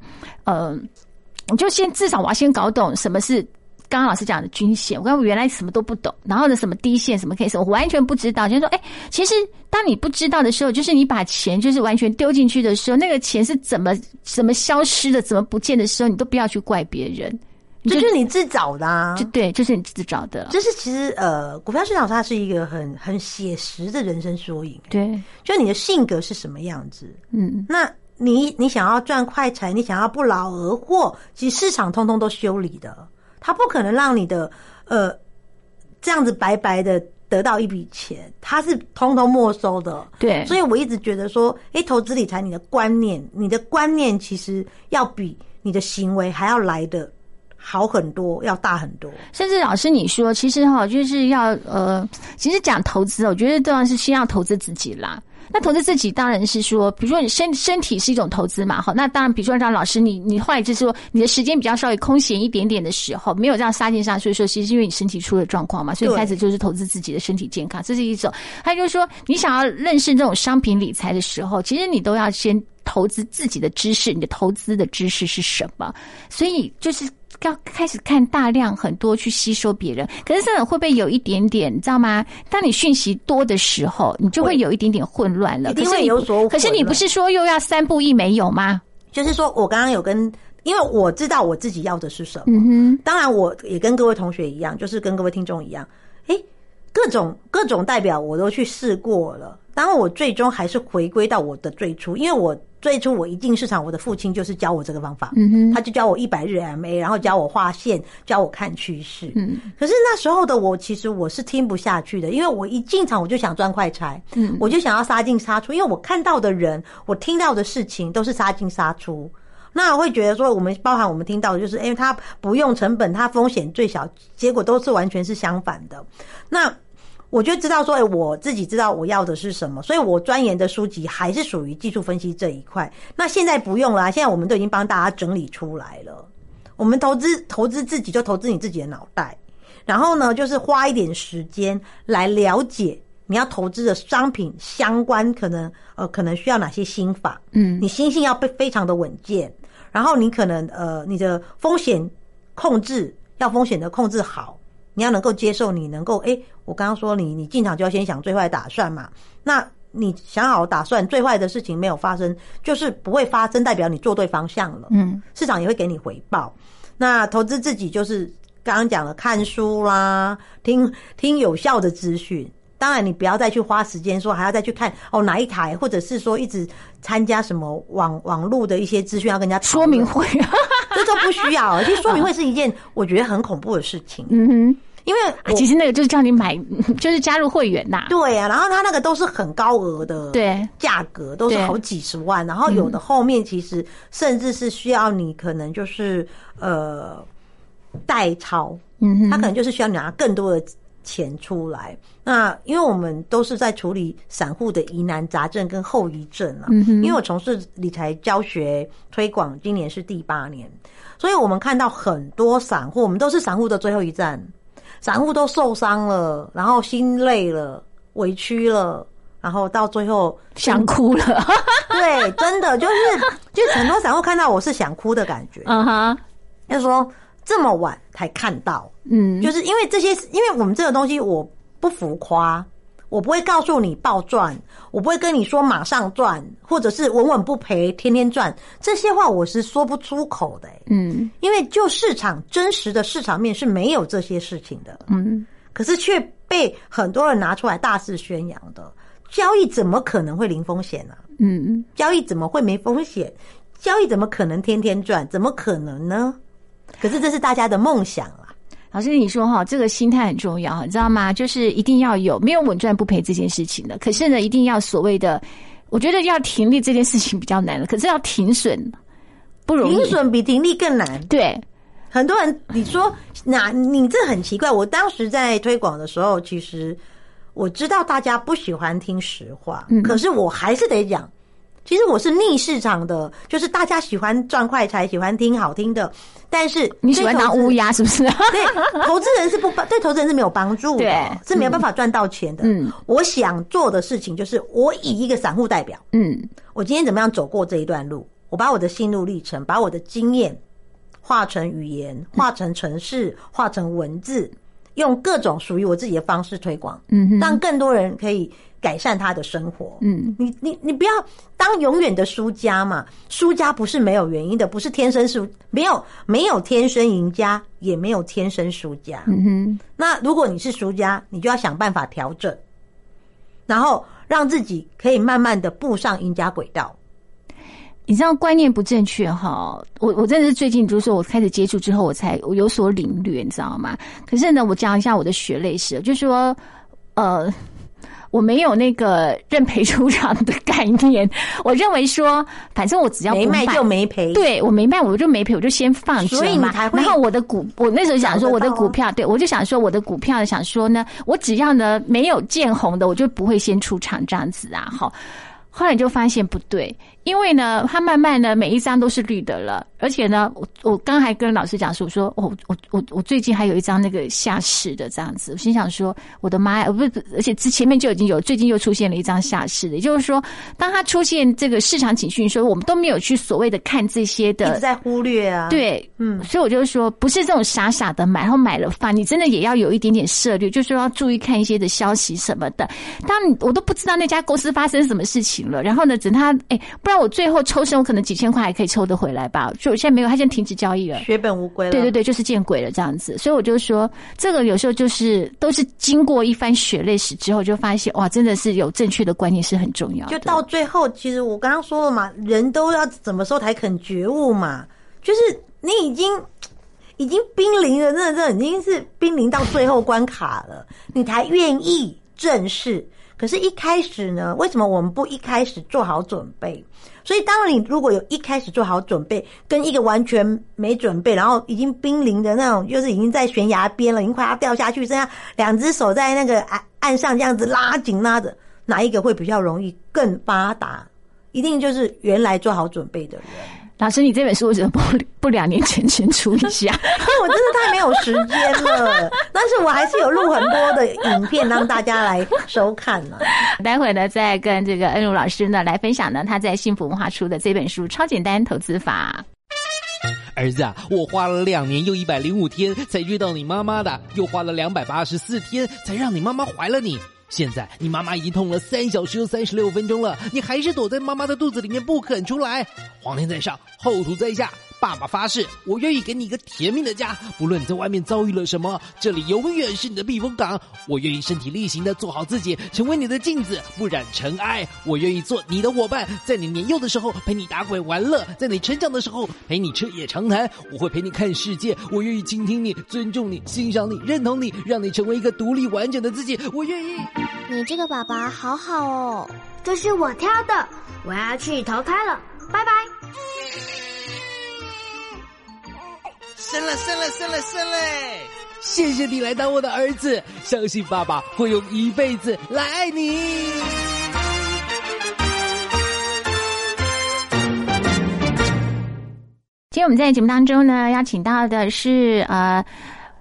嗯，我就先至少我要先搞懂什么是。刚刚老师讲的均线，我刚刚原来什么都不懂，然后呢，什么低线，什么 K 线，我完全不知道。就是说，哎，其实当你不知道的时候，就是你把钱就是完全丢进去的时候，那个钱是怎么怎么消失的，怎么不见的时候，你都不要去怪别人，这就是你自找的，就对，就是你自找的。就是其实呃，股票市场它是一个很很写实的人生缩影，对，就你的性格是什么样子，嗯，那你你想要赚快财，你想要不劳而获，其实市场通通都修理的。他不可能让你的呃这样子白白的得到一笔钱，他是通通没收的。对，所以我一直觉得说，哎，投资理财，你的观念，你的观念其实要比你的行为还要来的好很多，要大很多。甚至老师你说，其实哈，就是要呃，其实讲投资，我觉得当然是先要投资自己啦。那投资自己当然是说，比如说你身身体是一种投资嘛，哈，那当然，比如说让老师你你后来就是说你的时间比较稍微空闲一点点的时候，没有这样杀进杀出，所以说其实因为你身体出了状况嘛，所以开始就是投资自己的身体健康，这是一种。还有就是说，你想要认识这种商品理财的时候，其实你都要先投资自己的知识，你的投资的知识是什么？所以就是。要开始看大量很多去吸收别人，可是这种会不会有一点点，你知道吗？当你讯息多的时候，你就会有一点点混乱了。一定会有所，可是你不是说又要三步一没有吗？就是说我刚刚有跟，因为我知道我自己要的是什么。嗯哼，当然我也跟各位同学一样，就是跟各位听众一样，诶，各种各种代表我都去试过了，当然我最终还是回归到我的最初，因为我。最初我一进市场，我的父亲就是教我这个方法，他就教我一百日 MA，然后教我画线，教我看趋势。嗯，可是那时候的我，其实我是听不下去的，因为我一进场我就想赚快财，嗯，我就想要杀进杀出，因为我看到的人，我听到的事情都是杀进杀出，那我会觉得说，我们包含我们听到的就是，因为它不用成本，它风险最小，结果都是完全是相反的。那我就知道说，哎，我自己知道我要的是什么，所以我钻研的书籍还是属于技术分析这一块。那现在不用了，现在我们都已经帮大家整理出来了。我们投资投资自己，就投资你自己的脑袋。然后呢，就是花一点时间来了解你要投资的商品相关，可能呃，可能需要哪些心法。嗯，你心性要被非常的稳健，然后你可能呃，你的风险控制要风险的控制好，你要能够接受，你能够哎，我刚刚说你你进场就要先想最坏打算嘛，那。你想好打算，最坏的事情没有发生，就是不会发生，代表你做对方向了。嗯，市场也会给你回报。那投资自己就是刚刚讲了，看书啦，听听有效的资讯。当然，你不要再去花时间说还要再去看哦哪一台，或者是说一直参加什么网网络的一些资讯要跟人家说明会，[LAUGHS] 这都不需要。其实说明会是一件我觉得很恐怖的事情。嗯哼。因为其实那个就是叫你买，[LAUGHS] 就是加入会员呐。对呀，然后他那个都是很高额的，对，价格都是好几十万，然后有的后面其实甚至是需要你可能就是呃代抄，嗯，他可能就是需要你拿更多的钱出来。那因为我们都是在处理散户的疑难杂症跟后遗症啊，嗯因为我从事理财教学推广，今年是第八年，所以我们看到很多散户，我们都是散户的最后一站。散户都受伤了，然后心累了，委屈了，然后到最后想哭了。[LAUGHS] 对，真的就是，就是很多散户看到我是想哭的感觉。嗯哼，就说这么晚才看到，嗯，就是因为这些，因为我们这个东西我不浮夸。我不会告诉你暴赚，我不会跟你说马上赚，或者是稳稳不赔，天天赚，这些话我是说不出口的。嗯，因为就市场真实的市场面是没有这些事情的。嗯，可是却被很多人拿出来大肆宣扬的，交易怎么可能会零风险呢？嗯，交易怎么会没风险？交易怎么可能天天赚？怎么可能呢？可是这是大家的梦想。老师，你说哈，这个心态很重要，你知道吗？就是一定要有没有稳赚不赔这件事情的。可是呢，一定要所谓的，我觉得要停利这件事情比较难了。可是要停损不容易，停损比停利更难。对，很多人你说，那你这很奇怪。我当时在推广的时候，其实我知道大家不喜欢听实话，可是我还是得讲。其实我是逆市场的，就是大家喜欢赚快财，喜欢听好听的，但是你喜欢当乌鸦是不是？对，投资人是不帮，[LAUGHS] 对投资人是没有帮助的，是没有办法赚到钱的。嗯，我想做的事情就是，我以一个散户代表，嗯，我今天怎么样走过这一段路？我把我的心路历程，把我的经验化成语言，化成城市，化成文字，用各种属于我自己的方式推广，嗯，让更多人可以。改善他的生活，嗯，你你你不要当永远的输家嘛，输家不是没有原因的，不是天生输，没有没有天生赢家，也没有天生输家，嗯哼。那如果你是输家，你就要想办法调整，然后让自己可以慢慢的步上赢家轨道。你知道观念不正确哈，我我真的是最近就是说我开始接触之后，我才我有所领略，你知道吗？可是呢，我讲一下我的血泪史，就是说，呃。我没有那个认赔出场的概念，我认为说，反正我只要没卖就没赔，对我没卖我就没赔，我就先放着嘛。然后我的股，我那时候想说我的股票，对我就想说我的股票，想说呢，我只要呢没有见红的，我就不会先出场这样子啊。好，后来就发现不对。因为呢，它慢慢呢每一张都是绿的了，而且呢，我我刚还跟老师讲说，我说我我我我最近还有一张那个下市的这样子，我心想说，我的妈呀，不是，而且之前面就已经有，最近又出现了一张下市的，也就是说，当它出现这个市场警讯，说我们都没有去所谓的看这些的，一直在忽略啊，对，嗯，所以我就说，不是这种傻傻的买，然后买了放，你真的也要有一点点涉略，就是说要注意看一些的消息什么的。当你我都不知道那家公司发生什么事情了，然后呢，等他哎，不。那我最后抽身，我可能几千块还可以抽得回来吧？就我现在没有，他现在停止交易了，血本无归了。对对对，就是见鬼了这样子。所以我就说，这个有时候就是都是经过一番血泪史之后，就发现哇，真的是有正确的观念是很重要。就到最后，其实我刚刚说了嘛，人都要怎么时候才肯觉悟嘛？就是你已经已经濒临了，真的，真的已经是濒临到最后关卡了，你才愿意正视。可是，一开始呢，为什么我们不一开始做好准备？所以，当你如果有一开始做好准备，跟一个完全没准备，然后已经濒临的那种，就是已经在悬崖边了，已经快要掉下去，剩下两只手在那个岸岸上这样子拉紧拉着，哪一个会比较容易更发达？一定就是原来做好准备的人。老师，你这本书为什么不不两年前先出一下？[LAUGHS] 我真的太没有时间了。但是我还是有录很多的影片让大家来收看呢。待会呢，再跟这个恩如老师呢来分享呢他在幸福文化出的这本书《超简单投资法》。儿子啊，我花了两年又一百零五天才遇到你妈妈的，又花了两百八十四天才让你妈妈怀了你。现在你妈妈已经痛了三小时又三十六分钟了，你还是躲在妈妈的肚子里面不肯出来。皇天在上，后土在下。爸爸发誓，我愿意给你一个甜蜜的家，不论你在外面遭遇了什么，这里永远是你的避风港。我愿意身体力行的做好自己，成为你的镜子，不染尘埃。我愿意做你的伙伴，在你年幼的时候陪你打鬼玩乐，在你成长的时候陪你彻夜长谈。我会陪你看世界，我愿意倾听你，尊重你，欣赏你，认同你，让你成为一个独立完整的自己。我愿意。你这个爸爸好好哦，这是我挑的，我要去投胎了，拜拜。生了，生了，生了，生了！谢谢你来当我的儿子，相信爸爸会用一辈子来爱你。今天我们在节目当中呢，邀请到的是呃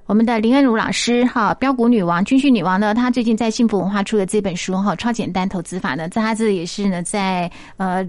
我们的林恩如老师哈，标股女王、军训女王呢，她最近在幸福文化出的这本书哈，《超简单投资法》呢，在她这里也是呢，在呃。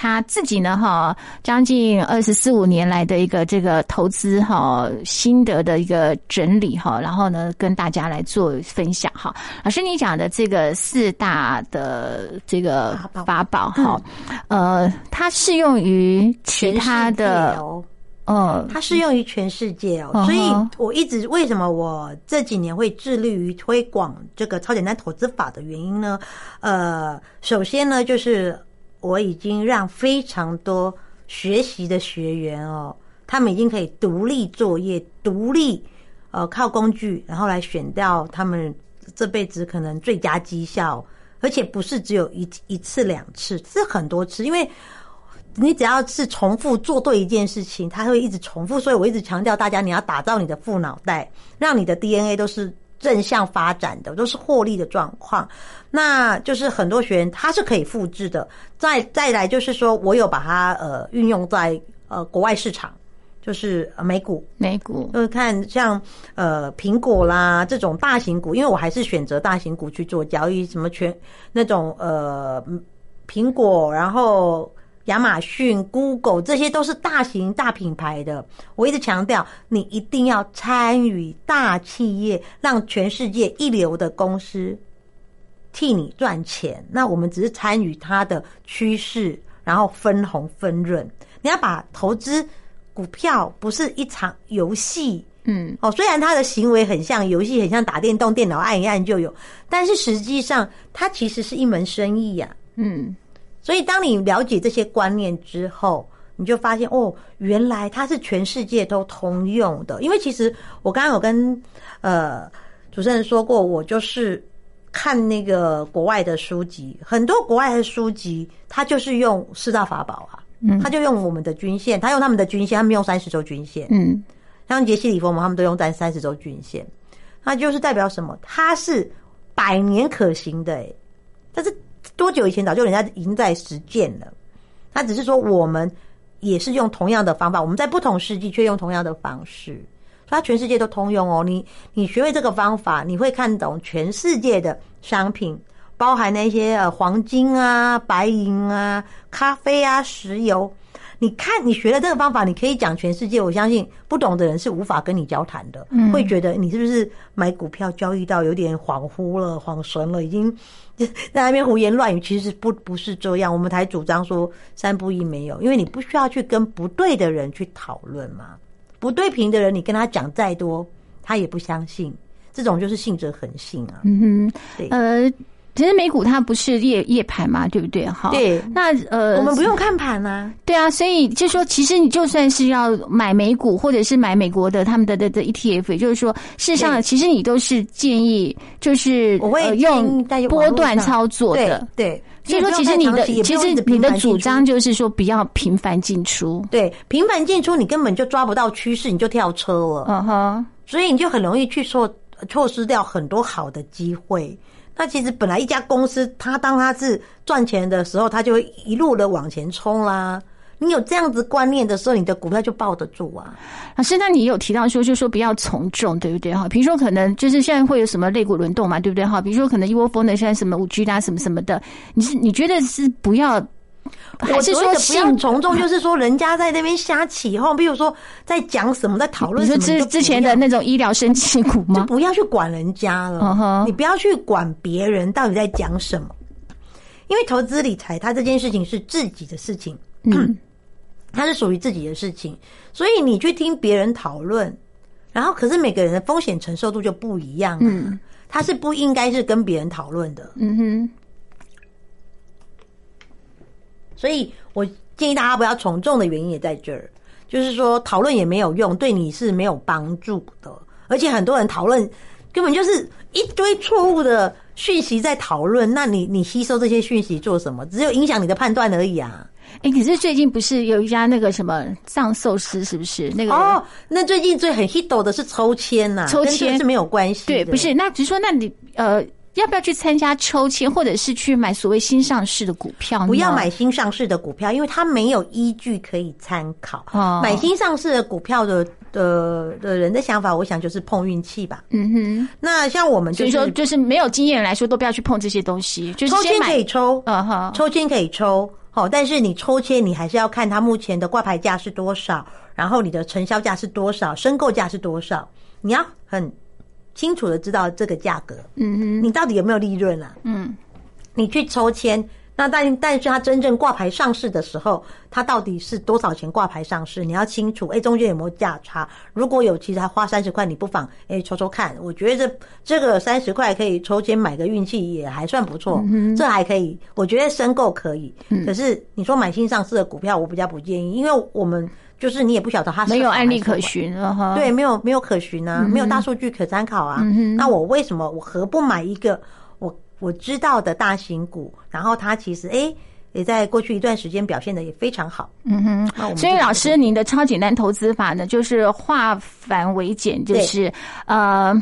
他自己呢，哈，将近二十四五年来的一个这个投资哈心得的一个整理哈，然后呢，跟大家来做分享哈。老师，你讲的这个四大的这个法宝哈，呃，它适用于其他的哦，嗯，它适用于全世界哦。所以我一直为什么我这几年会致力于推广这个超简单投资法的原因呢？呃，首先呢，就是。我已经让非常多学习的学员哦，他们已经可以独立作业、独立呃靠工具，然后来选掉他们这辈子可能最佳绩效，而且不是只有一一次两次，是很多次。因为你只要是重复做对一件事情，它会一直重复。所以我一直强调大家，你要打造你的副脑袋，让你的 DNA 都是。正向发展的都是获利的状况，那就是很多学员他是可以复制的。再再来就是说我有把它呃运用在呃国外市场，就是美股，美股就是看像呃苹果啦这种大型股，因为我还是选择大型股去做交易，什么全那种呃苹果，然后。亚马逊、Google 这些都是大型大品牌的。我一直强调，你一定要参与大企业，让全世界一流的公司替你赚钱。那我们只是参与它的趋势，然后分红分润。你要把投资股票不是一场游戏，嗯，哦，虽然它的行为很像游戏，很像打电动，电脑按一按就有，但是实际上它其实是一门生意呀，嗯。所以，当你了解这些观念之后，你就发现哦，原来它是全世界都通用的。因为其实我刚刚有跟呃主持人说过，我就是看那个国外的书籍，很多国外的书籍，它就是用四大法宝啊，嗯，他就用我们的均线，他用他们的均线，他们用三十周均线，嗯，像杰西·里佛嘛，他们都用在三十周均线，那就是代表什么？它是百年可行的，哎，但是。多久以前早就人家已经在实践了，他只是说我们也是用同样的方法，我们在不同世纪却用同样的方式，它全世界都通用哦。你你学会这个方法，你会看懂全世界的商品，包含那些呃黄金啊、白银啊、咖啡啊、石油。你看，你学了这个方法，你可以讲全世界。我相信不懂的人是无法跟你交谈的，会觉得你是不是买股票交易到有点恍惚了、恍神了，已经 [LAUGHS] 在那边胡言乱语。其实不不是这样，我们才主张说三不一没有，因为你不需要去跟不对的人去讨论嘛。不对平的人，你跟他讲再多，他也不相信。这种就是信者恒信啊。嗯哼，对，呃。其实美股它不是夜夜盘嘛，对不对？哈，对。那呃，我们不用看盘啊。对啊，所以就说，其实你就算是要买美股，或者是买美国的他们的的的 ETF，也就是说，事实上，其实你都是建议，就是我会用波段操作的。对，所以说，其实你的其实你的主张就是说，不要频繁进出。对，频繁进出，你根本就抓不到趋势，你就跳车了。嗯哼，所以你就很容易去错错失掉很多好的机会。那其实本来一家公司，它当它是赚钱的时候，它就会一路的往前冲啦。你有这样子观念的时候，你的股票就抱得住啊。老师，那你有提到说，就说不要从众，对不对哈？比如说，可能就是现在会有什么肋骨轮动嘛，对不对哈？比如说，可能一窝蜂的现在什么五 G 啦，什么什么的，你是你觉得是不要？还是说不要从众？就是说，人家在那边瞎起哄，比如说在讲什么，在讨论什么，之之前的那种医疗生气股吗？就不要去管人家了，你不要去管别人到底在讲什么，因为投资理财，它这件事情是自己的事情，嗯，[CLEARS THROAT] 它是属于自己的事情，所以你去听别人讨论，然后可是每个人的风险承受度就不一样，嗯，他是不应该是跟别人讨论的，嗯哼。所以我建议大家不要从众的原因也在这儿，就是说讨论也没有用，对你是没有帮助的。而且很多人讨论根本就是一堆错误的讯息在讨论，那你你吸收这些讯息做什么？只有影响你的判断而已啊！哎，可是最近不是有一家那个什么藏寿司，是不是那个？哦，那最近最很 hit 的是抽签呐，抽签是没有关系。对，不是，那只是说，那你呃。要不要去参加抽签，或者是去买所谓新上市的股票？不要买新上市的股票，因为它没有依据可以参考。哦，买新上市的股票的的的人的想法，我想就是碰运气吧。嗯哼。那像我们就是说，就是没有经验来说，都不要去碰这些东西。就是抽签可以抽，嗯哼，抽签可以抽。好，但是你抽签，你还是要看它目前的挂牌价是多少，然后你的成交价是多少，申购价是多少，你要很。清楚的知道这个价格，嗯哼，你到底有没有利润啊？嗯，你去抽签，那但但是它真正挂牌上市的时候，它到底是多少钱挂牌上市？你要清楚，哎，中间有没有价差？如果有，其实还花三十块，你不妨哎抽抽看。我觉得这这个三十块可以抽签买个运气，也还算不错，这还可以。我觉得申购可以，可是你说买新上市的股票，我比较不建议，因为我们。就是你也不晓得它没有案例可循了哈，对，没有没有可循啊，没有大数据可参考啊。那我为什么我何不买一个我我知道的大型股？然后它其实哎也在过去一段时间表现的也非常好。嗯哼，所以老师您的超简单投资法呢，就是化繁为简，就是呃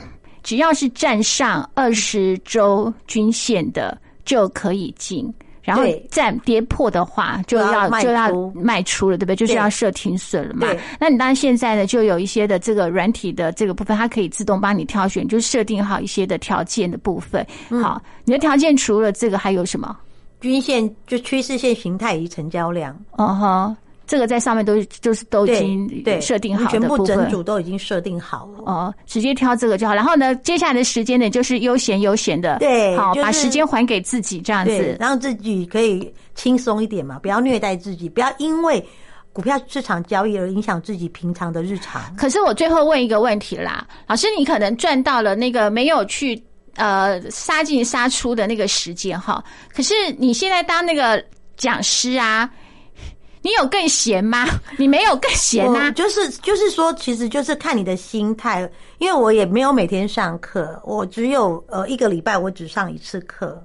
只要是站上二十周均线的就可以进。然后再跌破的话，就要就要卖出了，对不对？就是要设停损了嘛。那你当然现在呢，就有一些的这个软体的这个部分，它可以自动帮你挑选，就设定好一些的条件的部分。好，你的条件除了这个还有什么？均线就趋势线形态与成交量。哦哈。这个在上面都就是都已经设定好的全部整组都已经设定好了哦，直接挑这个就好。然后呢，接下来的时间呢，就是悠闲悠闲的，对，好把时间还给自己，这样子让自己可以轻松一点嘛，不要虐待自己，不要因为股票市场交易而影响自己平常的日常。可是我最后问一个问题啦，老师，你可能赚到了那个没有去呃杀进杀出的那个时间哈，可是你现在当那个讲师啊。你有更闲吗？[LAUGHS] 你没有更闲啊？就是就是说，其实就是看你的心态。因为我也没有每天上课，我只有呃一个礼拜我只上一次课，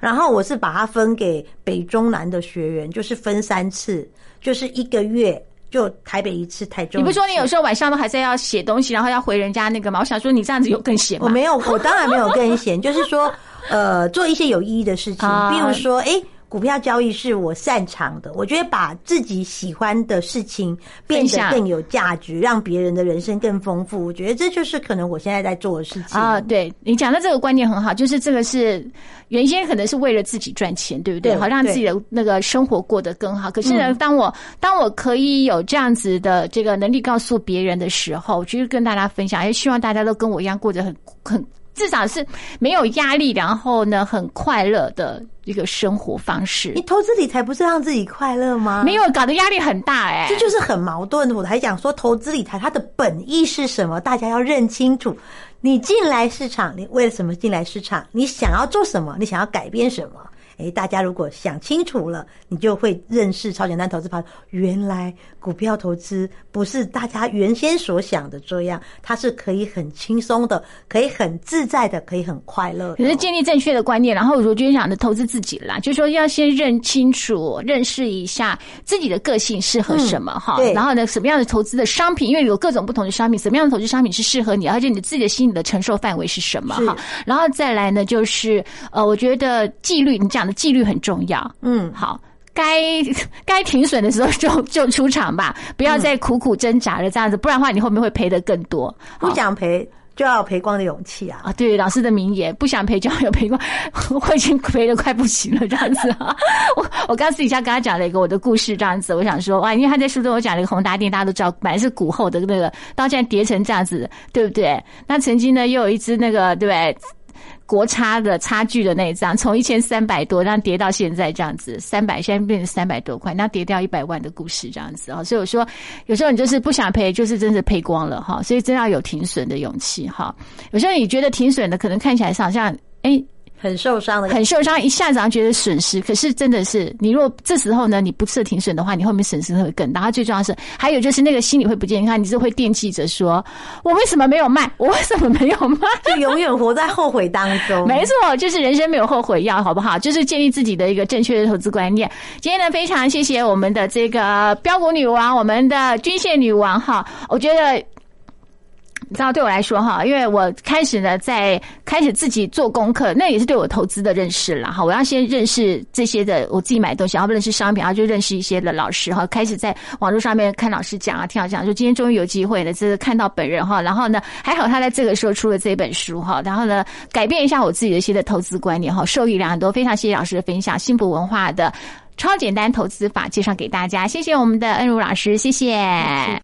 然后我是把它分给北中南的学员，就是分三次，就是一个月就台北一次，台中。你不说你有时候晚上都还在要写东西，然后要回人家那个吗？我想说你这样子有更闲吗？我没有，我当然没有更闲，就是说呃做一些有意义的事情，[LAUGHS] 比如说哎。股票交易是我擅长的，我觉得把自己喜欢的事情变得更有价值，让别人的人生更丰富。我觉得这就是可能我现在在做的事情啊。对你讲的这个观念很好，就是这个是原先可能是为了自己赚钱，对不对？好让自己的那个生活过得更好。可是呢，当我当我可以有这样子的这个能力告诉别人的时候，我就是跟大家分享，也希望大家都跟我一样过得很很。至少是没有压力，然后呢，很快乐的一个生活方式。你投资理财不是让自己快乐吗？没有，搞得压力很大哎，这就是很矛盾。我还讲说，投资理财它的本意是什么？大家要认清楚。你进来市场，你为了什么进来市场？你想要做什么？你想要改变什么？哎，大家如果想清楚了，你就会认识超简单投资法。原来股票投资不是大家原先所想的这样，它是可以很轻松的，可以很自在的，可以很快乐。可是建立正确的观念，然后我就想的投资自己啦，就是说要先认清楚、认识一下自己的个性适合什么哈。然后呢，什么样的投资的商品，因为有各种不同的商品，什么样的投资商品是适合你，而且你自己的心理的承受范围是什么哈。然后再来呢，就是呃，我觉得纪律，你讲的。纪律很重要，嗯，好，该该停损的时候就就出场吧，不要再苦苦挣扎了，这样子，不然的话你后面会赔的更多。不想赔就要赔光的勇气啊！啊，对，老师的名言，不想赔就要有赔光。我已经赔的快不行了，这样子啊。[LAUGHS] 我我刚私底下跟他讲了一个我的故事，这样子，我想说哇，因为他在书中我讲了一个宏达电，大家都知道，本来是股后的那个，到现在跌成这样子，对不对？那曾经呢，又有一只那个，对不对？国差的差距的那一张，从一千三百多，然后跌到现在这样子，三百现在变成三百多块，那跌掉一百万的故事这样子啊，所以我说，有时候你就是不想赔，就是真的赔光了哈，所以真要有停损的勇气哈。有时候你觉得停损的可能看起来好像，哎。很受伤的，很受伤，一下子觉得损失，可是真的是，你如果这时候呢，你不设停损的话，你后面损失会更大。最重要是，还有就是那个心理会不健康，你是会惦记着说，我为什么没有卖？我为什么没有卖？就 [LAUGHS] 永远活在后悔当中。没错，就是人生没有后悔药，好不好？就是建立自己的一个正确的投资观念。今天呢，非常谢谢我们的这个标股女王，我们的均线女王哈，我觉得。你知道，对我来说哈，因为我开始呢，在开始自己做功课，那也是对我投资的认识了哈。我要先认识这些的，我自己买东西，然后认识商品，然后就认识一些的老师哈。开始在网络上面看老师讲啊，听老师讲，说今天终于有机会了，就是看到本人哈。然后呢，还好他在这个时候出了这本书哈，然后呢，改变一下我自己的一些的投资观念哈，受益良多。非常谢谢老师的分享，幸福文化的超简单投资法介绍给大家，谢谢我们的恩如老师，谢谢。